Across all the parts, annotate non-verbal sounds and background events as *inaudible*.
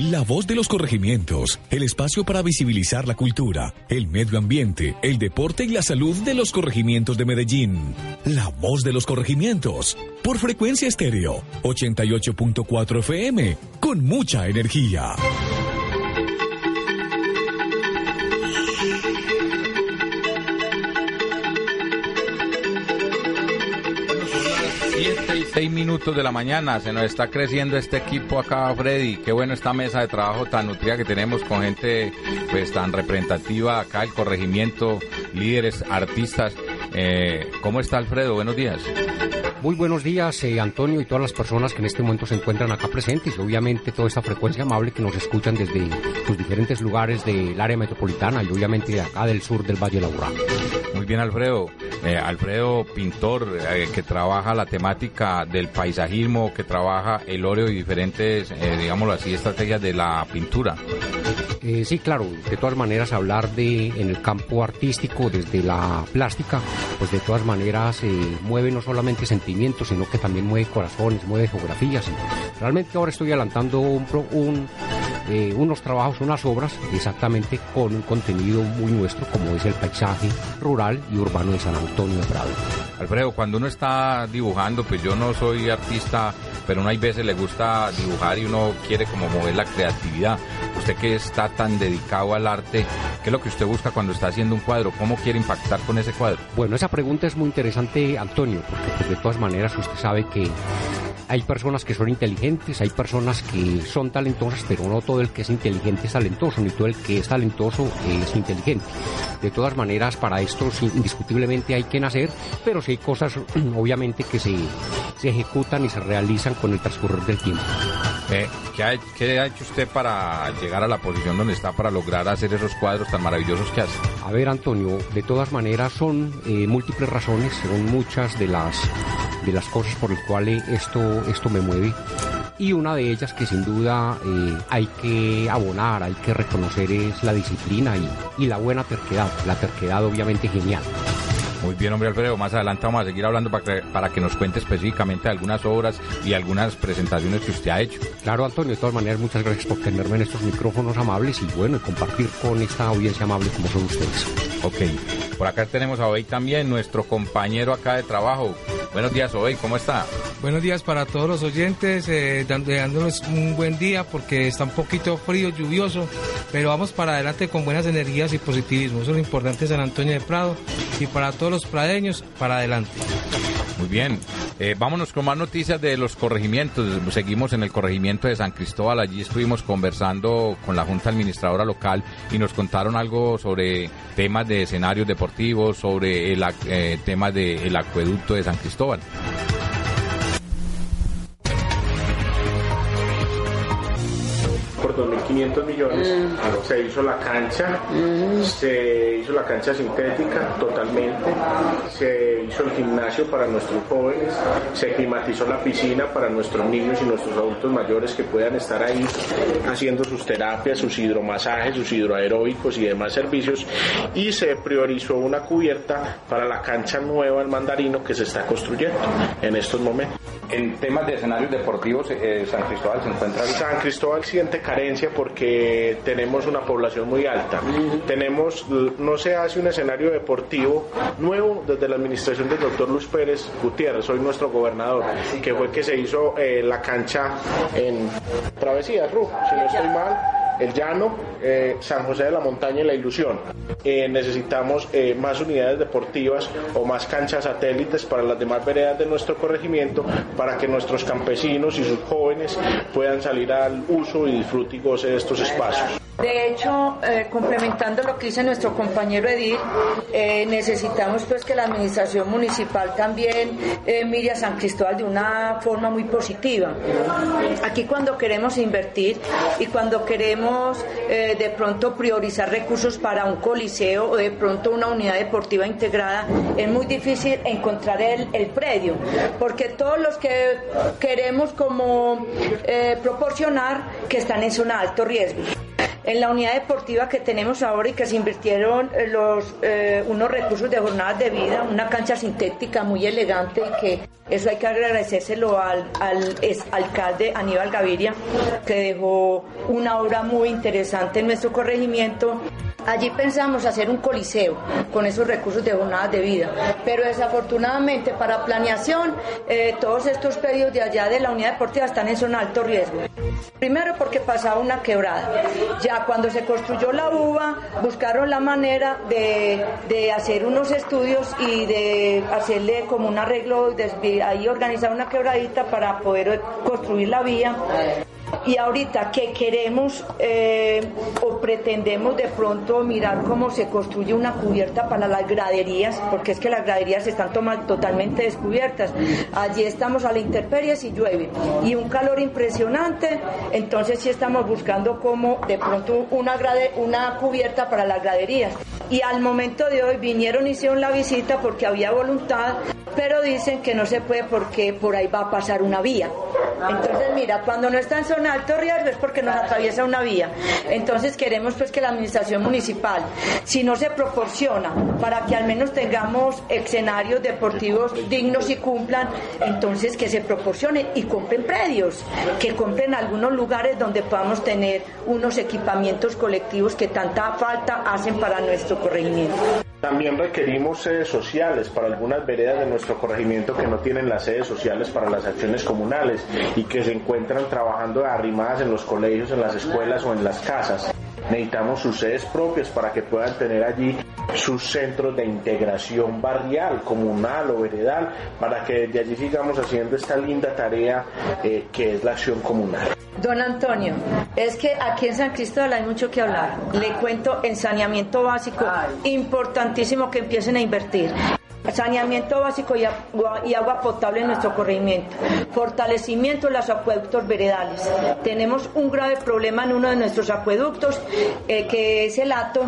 La voz de los corregimientos, el espacio para visibilizar la cultura, el medio ambiente, el deporte y la salud de los corregimientos de Medellín. La voz de los corregimientos, por frecuencia estéreo, 88.4 FM, con mucha energía. Siete y seis minutos de la mañana, se nos está creciendo este equipo acá, Freddy. Qué bueno esta mesa de trabajo tan nutrida que tenemos con gente pues tan representativa acá, el corregimiento, líderes, artistas. Eh, ¿Cómo está Alfredo? Buenos días. Muy buenos días, eh, Antonio, y todas las personas que en este momento se encuentran acá presentes, y obviamente toda esta frecuencia amable que nos escuchan desde sus diferentes lugares del área metropolitana y obviamente de acá del sur del Valle Laboral. Muy bien, Alfredo. Eh, Alfredo, pintor, eh, que trabaja la temática del paisajismo, que trabaja el óleo y diferentes, digámoslo así, estrategias de la pintura. Eh, sí, claro, de todas maneras hablar de en el campo artístico, desde la plástica, pues de todas maneras eh, mueve no solamente sentimientos, sino que también mueve corazones, mueve geografías. Realmente ahora estoy adelantando eh, unos trabajos, unas obras, exactamente con un contenido muy nuestro, como es el paisaje rural y urbano de San Antonio de Prado. Alfredo, cuando uno está dibujando, pues yo no soy artista, pero uno hay veces le gusta dibujar y uno quiere como mover la creatividad. Usted que está tan dedicado al arte, ¿qué es lo que usted busca cuando está haciendo un cuadro? ¿Cómo quiere impactar con ese cuadro? Bueno, esa pregunta es muy interesante, Antonio, porque pues, de todas maneras usted sabe que hay personas que son inteligentes, hay personas que son talentosas, pero no todo el que es inteligente es talentoso, ni todo el que es talentoso es inteligente. De todas maneras, para esto indiscutiblemente hay que nacer, pero sí hay cosas, *clears throat* obviamente, que se, se ejecutan y se realizan con el transcurrir del tiempo. Eh, ¿qué, ha, ha hecho usted para llegar a la posición donde está para lograr hacer esos cuadros tan maravillosos que hace? A ver, Antonio, de todas maneras son eh, múltiples razones, son muchas de las de las cosas por las cuales esto esto me mueve y una de ellas que sin duda eh, hay que abonar, hay que reconocer es la disciplina y, y la buena terquedad, la terquedad obviamente genial. Muy bien, hombre Alfredo, más adelante vamos a seguir hablando para que, para que nos cuente específicamente algunas obras y algunas presentaciones que usted ha hecho. Claro, Antonio, de todas maneras, muchas gracias por tenerme en estos micrófonos amables y bueno, y compartir con esta audiencia amable como son ustedes. Ok, por acá tenemos a hoy también nuestro compañero acá de trabajo. Buenos días, hoy, ¿cómo está? Buenos días para todos los oyentes, eh, dándoles un buen día porque está un poquito frío, lluvioso, pero vamos para adelante con buenas energías y positivismo. Eso es lo importante San Antonio de Prado y para todos los pradeños, para adelante. Muy bien. Eh, vámonos con más noticias de los corregimientos. Seguimos en el corregimiento de San Cristóbal. Allí estuvimos conversando con la Junta Administradora Local y nos contaron algo sobre temas de escenarios deportivos, sobre el eh, tema del acueducto de San Cristóbal. Por 2.500 millones. Se hizo la cancha, se hizo la cancha sintética totalmente, se hizo el gimnasio para nuestros jóvenes, se climatizó la piscina para nuestros niños y nuestros adultos mayores que puedan estar ahí haciendo sus terapias, sus hidromasajes, sus hidroaeróbicos y demás servicios y se priorizó una cubierta para la cancha nueva el mandarino que se está construyendo en estos momentos. En temas de escenarios deportivos, eh, San Cristóbal se encuentra San Cristóbal siente carencia porque tenemos una población muy alta. Tenemos, no se hace un escenario deportivo nuevo desde la administración del doctor Luz Pérez Gutiérrez, hoy nuestro gobernador, que fue que se hizo eh, la cancha en Travesía, Ru, si no estoy mal. El Llano, eh, San José de la Montaña y La Ilusión. Eh, necesitamos eh, más unidades deportivas o más canchas satélites para las demás veredas de nuestro corregimiento para que nuestros campesinos y sus jóvenes puedan salir al uso y disfrute y goce de estos espacios. De hecho, eh, complementando lo que dice nuestro compañero Edith, eh, necesitamos pues que la administración municipal también eh, mire a San Cristóbal de una forma muy positiva. Aquí cuando queremos invertir y cuando queremos de pronto priorizar recursos para un coliseo o de pronto una unidad deportiva integrada, es muy difícil encontrar el, el predio, porque todos los que queremos como proporcionar que están en zona de alto riesgo en la unidad deportiva que tenemos ahora y que se invirtieron eh, eh, unos recursos de jornadas de vida, una cancha sintética muy elegante y que eso hay que agradecérselo al, al alcalde Aníbal Gaviria, que dejó una obra muy interesante en nuestro corregimiento Allí pensamos hacer un coliseo con esos recursos de jornadas de vida, pero desafortunadamente para planeación eh, todos estos pedidos de allá de la unidad deportiva están en zona alto riesgo. Primero porque pasaba una quebrada. Ya cuando se construyó la uva buscaron la manera de, hacer unos estudios y de hacerle como un arreglo, de, ahí organizar una quebradita para poder construir la vía y ahorita que queremos eh, o pretendemos de pronto mirar cómo se construye una cubierta para las graderías, porque es que las graderías están totalmente descubiertas. Allí estamos a la intemperie si llueve y un calor impresionante, entonces sí estamos buscando como de pronto una, una cubierta para las graderías. Y al momento de hoy vinieron hicieron la visita porque había voluntad, pero dicen que no se puede porque por ahí va a pasar una vía. Entonces, mira, cuando no está en zona alto riesgo es porque nos atraviesa una vía. Entonces, queremos pues que la administración municipal, si no se proporciona para que al menos tengamos escenarios deportivos dignos y cumplan, entonces que se proporcione y compren predios, que compren algunos lugares donde podamos tener unos equipamientos colectivos que tanta falta hacen para nuestro corregimiento. También requerimos sedes sociales para algunas veredas de nuestro corregimiento que no tienen las sedes sociales para las acciones comunales y que se encuentran trabajando arrimadas en los colegios, en las escuelas o en las casas. Necesitamos sus sedes propias para que puedan tener allí sus centros de integración barrial, comunal o veredal, para que desde allí sigamos haciendo esta linda tarea eh, que es la acción comunal. Don Antonio, es que aquí en San Cristóbal hay mucho que hablar. Le cuento en saneamiento básico, importantísimo que empiecen a invertir saneamiento básico y agua, potable en nuestro corregimiento, fortalecimiento de los acueductos veredales. Tenemos un grave problema en uno de nuestros acueductos, eh, que es el ato,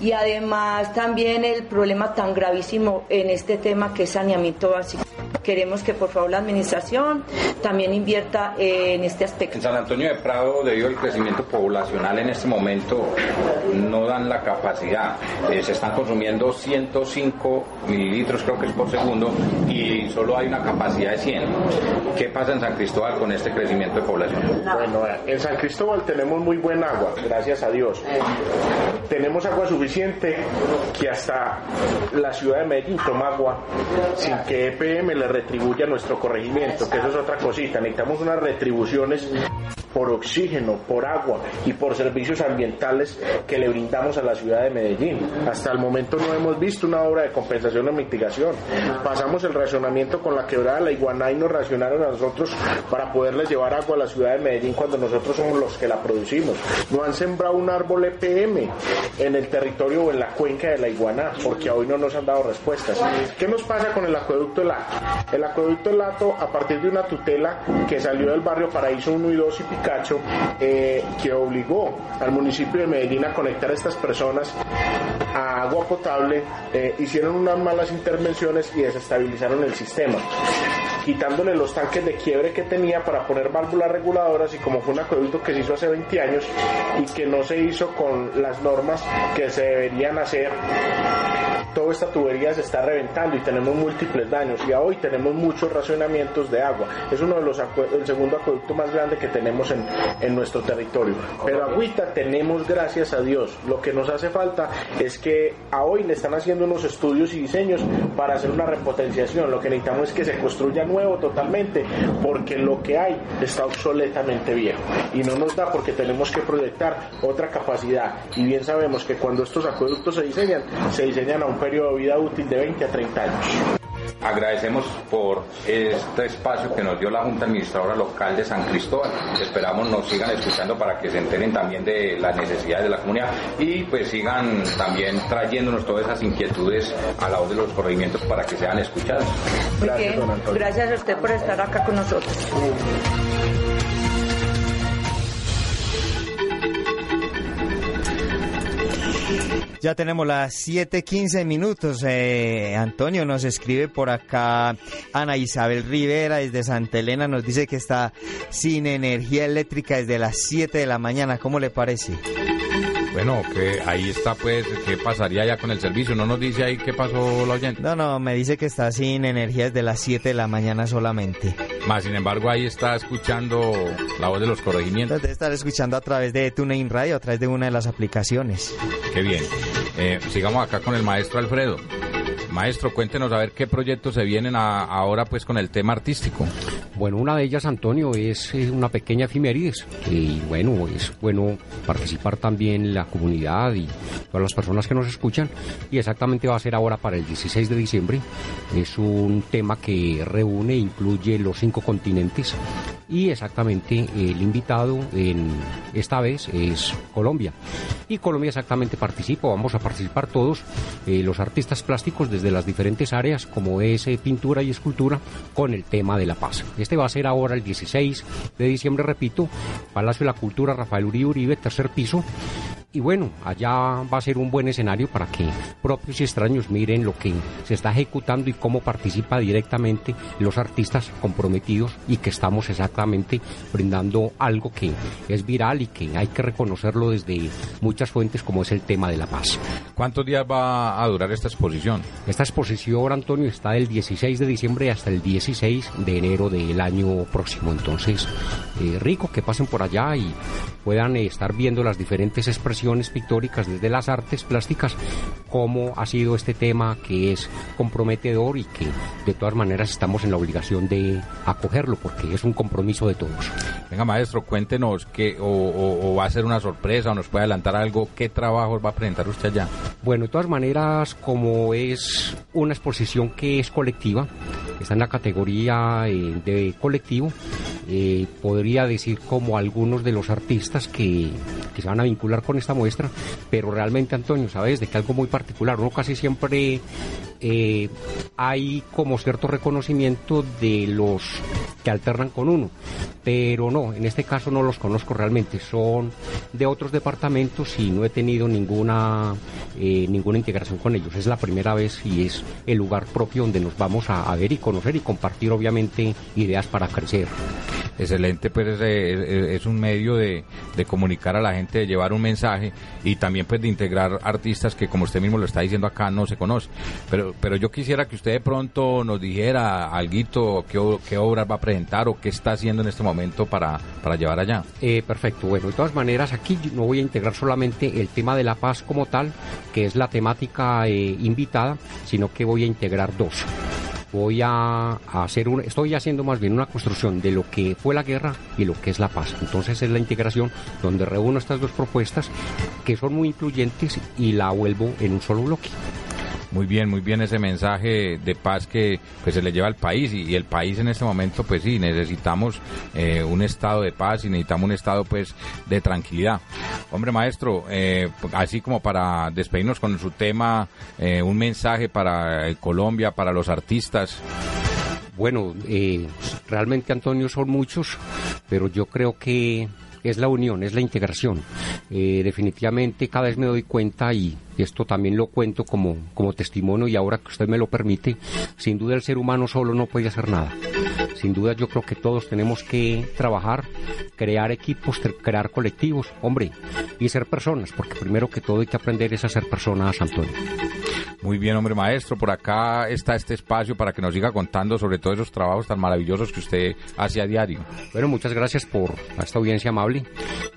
y además también el problema tan gravísimo en este tema que es saneamiento básico. Queremos que por favor la administración también invierta en este aspecto. En San Antonio de Prado, debido al crecimiento poblacional en este momento, no dan la capacidad. Eh, se están consumiendo 105 mililitros, creo que es por segundo, y solo hay una capacidad de 100. ¿Qué pasa en San Cristóbal con este crecimiento de población? Bueno, en San Cristóbal tenemos muy buen agua, gracias a Dios. Tenemos agua suficiente que hasta la ciudad de Medellín toma agua sin que EPM le retribuya nuestro corregimiento, que eso es otra cosita. Necesitamos unas retribuciones por oxígeno, por agua y por servicios ambientales que le brindamos a la ciudad de Medellín. Hasta el momento no hemos visto una obra de compensación o mitigación. Pasamos el racionamiento con la quebrada de la iguana y nos racionaron a nosotros para poderles llevar agua a la ciudad de Medellín cuando nosotros somos los que la producimos. No han sembrado un árbol EPM en el territorio o en la cuenca de la iguana porque hoy no nos han dado respuestas. ¿Qué nos pasa con el acueducto Lato? El acueducto Lato, a partir de una tutela que salió del barrio Paraíso 1 y 2 y Cacho, eh, que obligó al municipio de Medellín a conectar a estas personas a agua potable, eh, hicieron unas malas intervenciones y desestabilizaron el sistema quitándole los tanques de quiebre que tenía para poner válvulas reguladoras y como fue un acueducto que se hizo hace 20 años y que no se hizo con las normas que se deberían hacer toda esta tubería se está reventando y tenemos múltiples daños y hoy tenemos muchos racionamientos de agua. Es uno de los el segundo acueducto más grande que tenemos en, en nuestro territorio. Pero agüita tenemos gracias a Dios. Lo que nos hace falta es que a hoy le están haciendo unos estudios y diseños para hacer una repotenciación. Lo que necesitamos es que se construya nuevo totalmente porque lo que hay está obsoletamente viejo y no nos da porque tenemos que proyectar otra capacidad y bien sabemos que cuando estos acueductos se diseñan se diseñan a un periodo de vida útil de 20 a 30 años. Agradecemos por este espacio que nos dio la Junta Administradora Local de San Cristóbal. Esperamos nos sigan escuchando para que se enteren también de las necesidades de la comunidad y pues sigan también trayéndonos todas esas inquietudes a la voz de los corregimientos para que sean escuchados. Muy bien, gracias a usted por estar acá con nosotros. Ya tenemos las 7:15 minutos. Eh, Antonio nos escribe por acá. Ana Isabel Rivera desde Santa Elena nos dice que está sin energía eléctrica desde las 7 de la mañana. ¿Cómo le parece? Bueno, que ahí está pues, ¿qué pasaría ya con el servicio? ¿No nos dice ahí qué pasó la oyente? No, no, me dice que está sin energía desde las 7 de la mañana solamente. Más sin embargo, ahí está escuchando la voz de los corregimientos. Debe estar escuchando a través de TuneIn Radio, a través de una de las aplicaciones. Qué bien. Eh, sigamos acá con el maestro Alfredo. Maestro, cuéntenos a ver qué proyectos se vienen a- ahora pues con el tema artístico. Bueno, una de ellas, Antonio, es una pequeña efimérides. Y bueno, es bueno participar también la comunidad y todas las personas que nos escuchan. Y exactamente va a ser ahora para el 16 de diciembre. Es un tema que reúne, incluye los cinco continentes. Y exactamente el invitado esta vez es Colombia. Y Colombia exactamente participa, vamos a participar todos, eh, los artistas plásticos desde las diferentes áreas, como es eh, pintura y escultura, con el tema de la paz. Este va a ser ahora el 16 de diciembre, repito, Palacio de la Cultura Rafael Uribe Uribe, tercer piso. Y bueno, allá va a ser un buen escenario para que propios y extraños miren lo que se está ejecutando y cómo participa directamente los artistas comprometidos y que estamos exactamente brindando algo que es viral y que hay que reconocerlo desde muchas fuentes como es el tema de la paz. ¿Cuántos días va a durar esta exposición? Esta exposición, Antonio, está del 16 de diciembre hasta el 16 de enero del año próximo. Entonces, eh, rico que pasen por allá y puedan eh, estar viendo las diferentes expresiones pictóricas desde las artes plásticas, cómo ha sido este tema que es comprometedor y que de todas maneras estamos en la obligación de acogerlo porque es un compromiso de todos. Venga, maestro, cuéntenos o, o- o va a ser una sorpresa o nos puede adelantar algo, qué trabajos va a presentar usted allá. Bueno, de todas maneras, como es una exposición que es colectiva, está en la categoría eh, de colectivo, eh, podría decir como algunos de los artistas que, que se van a vincular con esta muestra, pero realmente, Antonio, sabes de que algo muy particular, uno casi siempre eh, hay como cierto reconocimiento de los que alternan con uno, pero no, en este caso no los conozco realmente, son de otros departamentos y no he tenido ninguna eh, ninguna integración con ellos. Es la primera vez y es el lugar propio donde nos vamos a, a ver y conocer y compartir obviamente ideas para crecer. Excelente, pues es, es un medio de, de comunicar a la gente, de llevar un mensaje y también pues de integrar artistas que como usted mismo lo está diciendo acá no se conoce. Pero, pero yo quisiera que usted de pronto nos dijera algo, qué, qué obras va a presentar o qué está haciendo en este momento para, para llevar allá. Eh, perfecto, bueno, de todas maneras aquí no voy a integrar solamente el tema de la paz como tal, que es la temática eh, invitada, sino que voy a integrar dos. Voy a, hacer un, estoy haciendo más bien una construcción de lo que fue la guerra y lo que es la paz. Entonces es la integración donde reúno estas dos propuestas que son muy incluyentes y la vuelvo en un solo bloque. Muy bien, muy bien ese mensaje de paz que se le lleva al país y, el país en este momento pues sí necesitamos eh, un estado de paz y necesitamos un estado pues de tranquilidad. Hombre maestro, eh, así como para despedirnos con su tema, eh, un mensaje para Colombia, para los artistas. Bueno, realmente Antonio son muchos, pero yo creo que es la unión, es la integración. Eh, definitivamente cada vez me doy cuenta y esto también lo cuento como, como testimonio y ahora que usted me lo permite, sin duda el ser humano solo no puede hacer nada. Sin duda yo creo que todos tenemos que trabajar, crear equipos, crear colectivos, hombre, y ser personas, porque primero que todo hay que aprender es a ser personas, Antonio. Muy bien, hombre maestro, por acá está este espacio para que nos siga contando sobre todos esos trabajos tan maravillosos que usted hace a diario. Bueno, muchas gracias por esta audiencia amable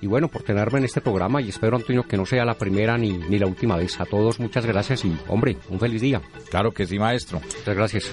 y bueno, por tenerme en este programa y espero, Antonio, que no sea la primera ni, ni la última vez. A todos muchas gracias y, hombre, un feliz día. Claro que sí, maestro. Muchas gracias.